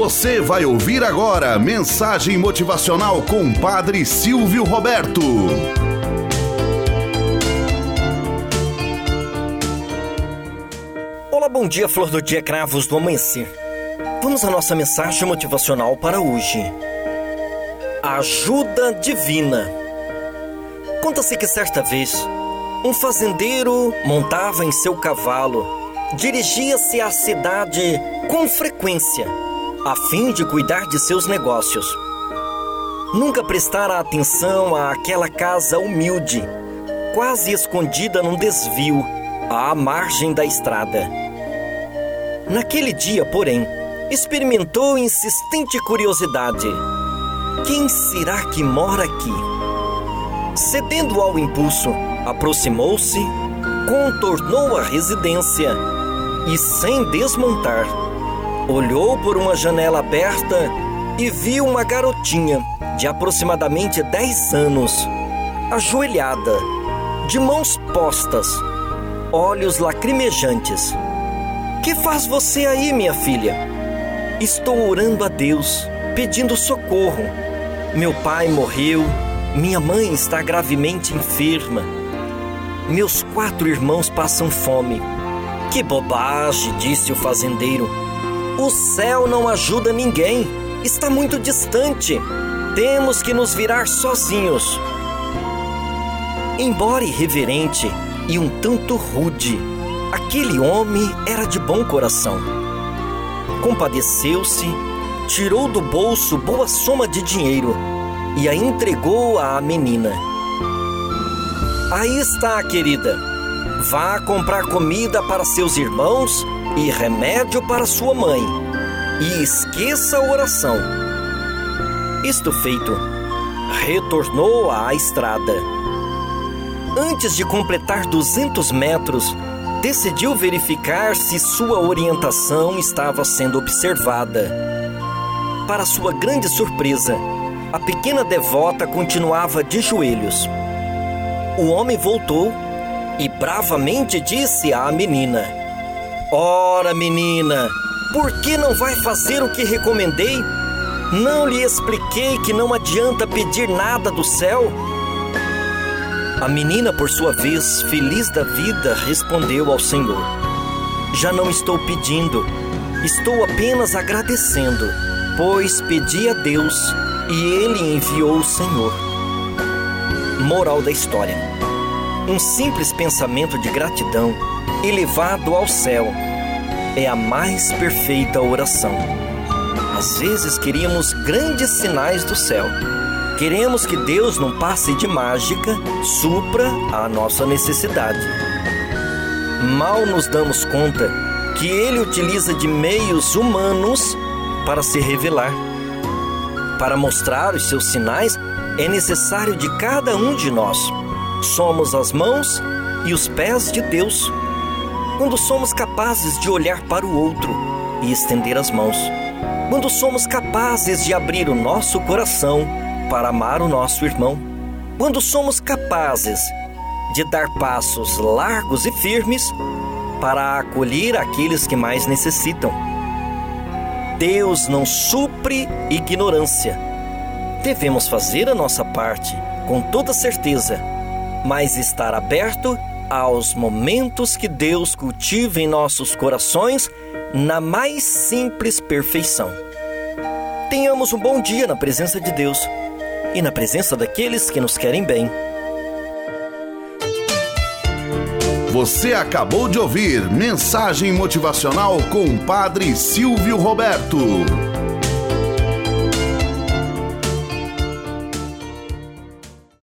Você vai ouvir agora mensagem motivacional com Padre Silvio Roberto. Olá, bom dia, flor do dia, cravos do amanhecer. Vamos à nossa mensagem motivacional para hoje. Ajuda divina. Conta-se que certa vez, um fazendeiro montava em seu cavalo, dirigia-se à cidade com frequência a fim de cuidar de seus negócios. Nunca prestara atenção àquela casa humilde, quase escondida num desvio, à margem da estrada. Naquele dia, porém, experimentou insistente curiosidade. Quem será que mora aqui? Cedendo ao impulso, aproximou-se, contornou a residência e, sem desmontar, olhou por uma janela aberta e viu uma garotinha de aproximadamente 10 anos, ajoelhada, de mãos postas, olhos lacrimejantes. Que faz você aí, minha filha? Estou orando a Deus, pedindo socorro. Meu pai morreu, minha mãe está gravemente enferma. Meus quatro irmãos passam fome. Que bobagem, disse o fazendeiro. O céu não ajuda ninguém, está muito distante. Temos que nos virar sozinhos. Embora irreverente e um tanto rude, aquele homem era de bom coração. Compadeceu-se, tirou do bolso boa soma de dinheiro e a entregou à menina. Aí está, querida. Vá comprar comida para seus irmãos e remédio para sua mãe, e esqueça a oração. Isto feito, retornou à estrada. Antes de completar 200 metros, decidiu verificar se sua orientação estava sendo observada. Para sua grande surpresa, a pequena devota continuava de joelhos. O homem voltou e bravamente disse à menina: Ora, menina, por que não vai fazer o que recomendei? Não lhe expliquei que não adianta pedir nada do céu? A menina, por sua vez, feliz da vida, respondeu ao Senhor: Já não estou pedindo, estou apenas agradecendo, pois pedi a Deus e ele enviou o Senhor. Moral da história: Um simples pensamento de gratidão elevado ao céu é a mais perfeita oração. Às vezes queríamos grandes sinais do céu. Queremos que Deus, num passe de mágica, supra a nossa necessidade. Mal nos damos conta que Ele utiliza de meios humanos para se revelar. Para mostrar os seus sinais, é necessário de cada um de nós. Somos as mãos e os pés de Deus quando somos capazes de olhar para o outro e estender as mãos. Quando somos capazes de abrir o nosso coração para amar o nosso irmão. Quando somos capazes de dar passos largos e firmes para acolher aqueles que mais necessitam. Deus não supre ignorância. Devemos fazer a nossa parte com toda certeza, mas estar aberto aos momentos que Deus cultiva em nossos corações na mais simples perfeição. Tenhamos um bom dia na presença de Deus e na presença daqueles que nos querem bem. Você acabou de ouvir Mensagem Motivacional com o Padre Silvio Roberto.